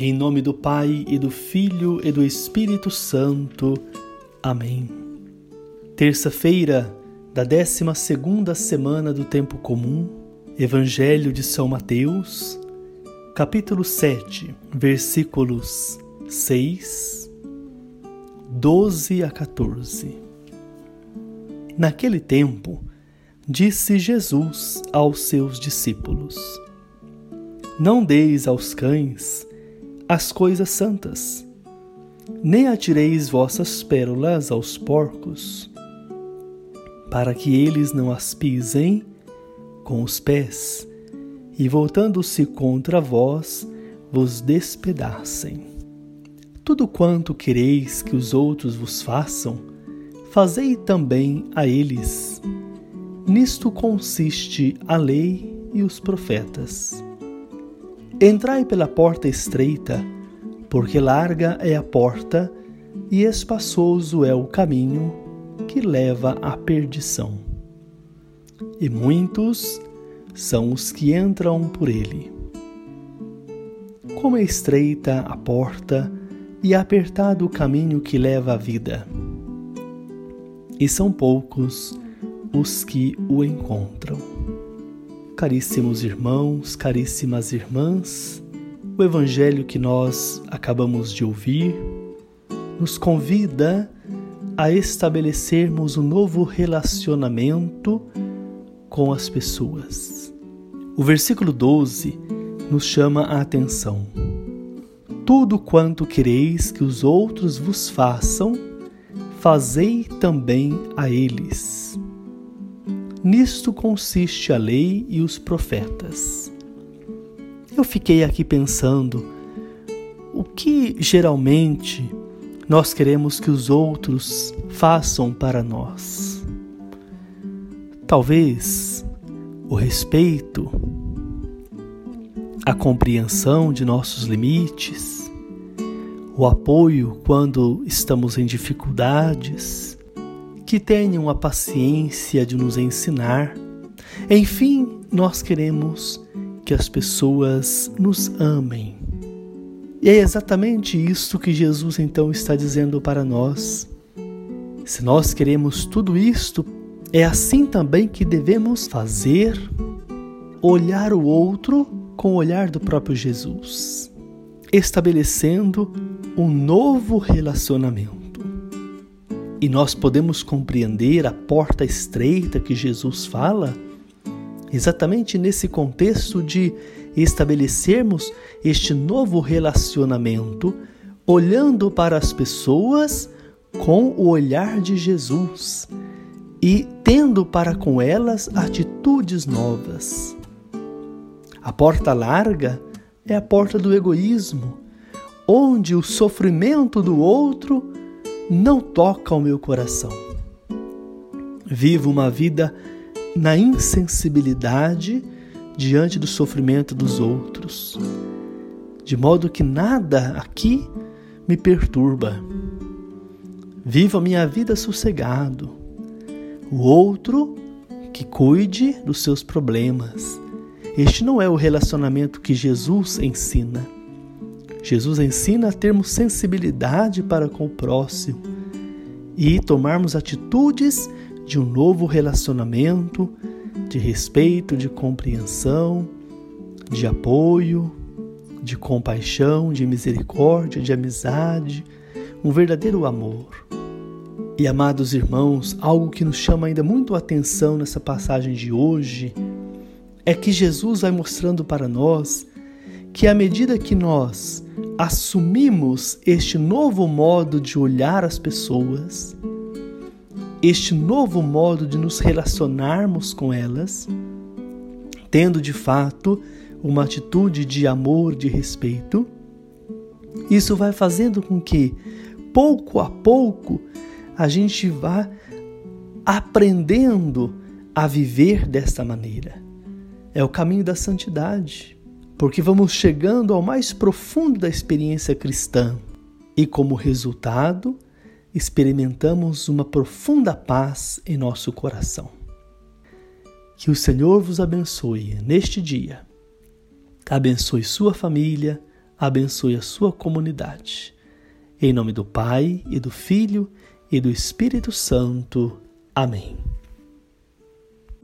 Em nome do Pai e do Filho e do Espírito Santo. Amém. Terça-feira da 12 segunda semana do tempo comum. Evangelho de São Mateus, capítulo 7, versículos 6, 12 a 14. Naquele tempo, disse Jesus aos seus discípulos: Não deis aos cães as coisas santas, nem atireis vossas pérolas aos porcos, para que eles não as pisem com os pés e, voltando-se contra vós, vos despedacem. Tudo quanto quereis que os outros vos façam, fazei também a eles. Nisto consiste a lei e os profetas. Entrai pela porta estreita, porque larga é a porta e espaçoso é o caminho que leva à perdição. E muitos são os que entram por ele. Como é estreita a porta e apertado o caminho que leva à vida, e são poucos os que o encontram. Caríssimos irmãos, caríssimas irmãs, o Evangelho que nós acabamos de ouvir nos convida a estabelecermos um novo relacionamento com as pessoas. O versículo 12 nos chama a atenção. Tudo quanto quereis que os outros vos façam, fazei também a eles. Nisto consiste a lei e os profetas. Eu fiquei aqui pensando o que geralmente nós queremos que os outros façam para nós. Talvez o respeito, a compreensão de nossos limites, o apoio quando estamos em dificuldades, que tenham a paciência de nos ensinar. Enfim, nós queremos que as pessoas nos amem. E é exatamente isso que Jesus então está dizendo para nós. Se nós queremos tudo isto, é assim também que devemos fazer, olhar o outro com o olhar do próprio Jesus, estabelecendo um novo relacionamento. E nós podemos compreender a porta estreita que Jesus fala exatamente nesse contexto de estabelecermos este novo relacionamento olhando para as pessoas com o olhar de Jesus e tendo para com elas atitudes novas. A porta larga é a porta do egoísmo, onde o sofrimento do outro não toca o meu coração. Vivo uma vida na insensibilidade diante do sofrimento dos outros, de modo que nada aqui me perturba. Vivo a minha vida sossegado. O outro que cuide dos seus problemas. Este não é o relacionamento que Jesus ensina. Jesus ensina a termos sensibilidade para com o próximo e tomarmos atitudes de um novo relacionamento, de respeito, de compreensão, de apoio, de compaixão, de misericórdia, de amizade, um verdadeiro amor. E amados irmãos, algo que nos chama ainda muito a atenção nessa passagem de hoje é que Jesus vai mostrando para nós que à medida que nós assumimos este novo modo de olhar as pessoas, este novo modo de nos relacionarmos com elas, tendo de fato uma atitude de amor, de respeito, isso vai fazendo com que, pouco a pouco, a gente vá aprendendo a viver desta maneira. É o caminho da santidade porque vamos chegando ao mais profundo da experiência cristã e, como resultado, experimentamos uma profunda paz em nosso coração. Que o Senhor vos abençoe neste dia. Abençoe sua família, abençoe a sua comunidade. Em nome do Pai, e do Filho, e do Espírito Santo. Amém.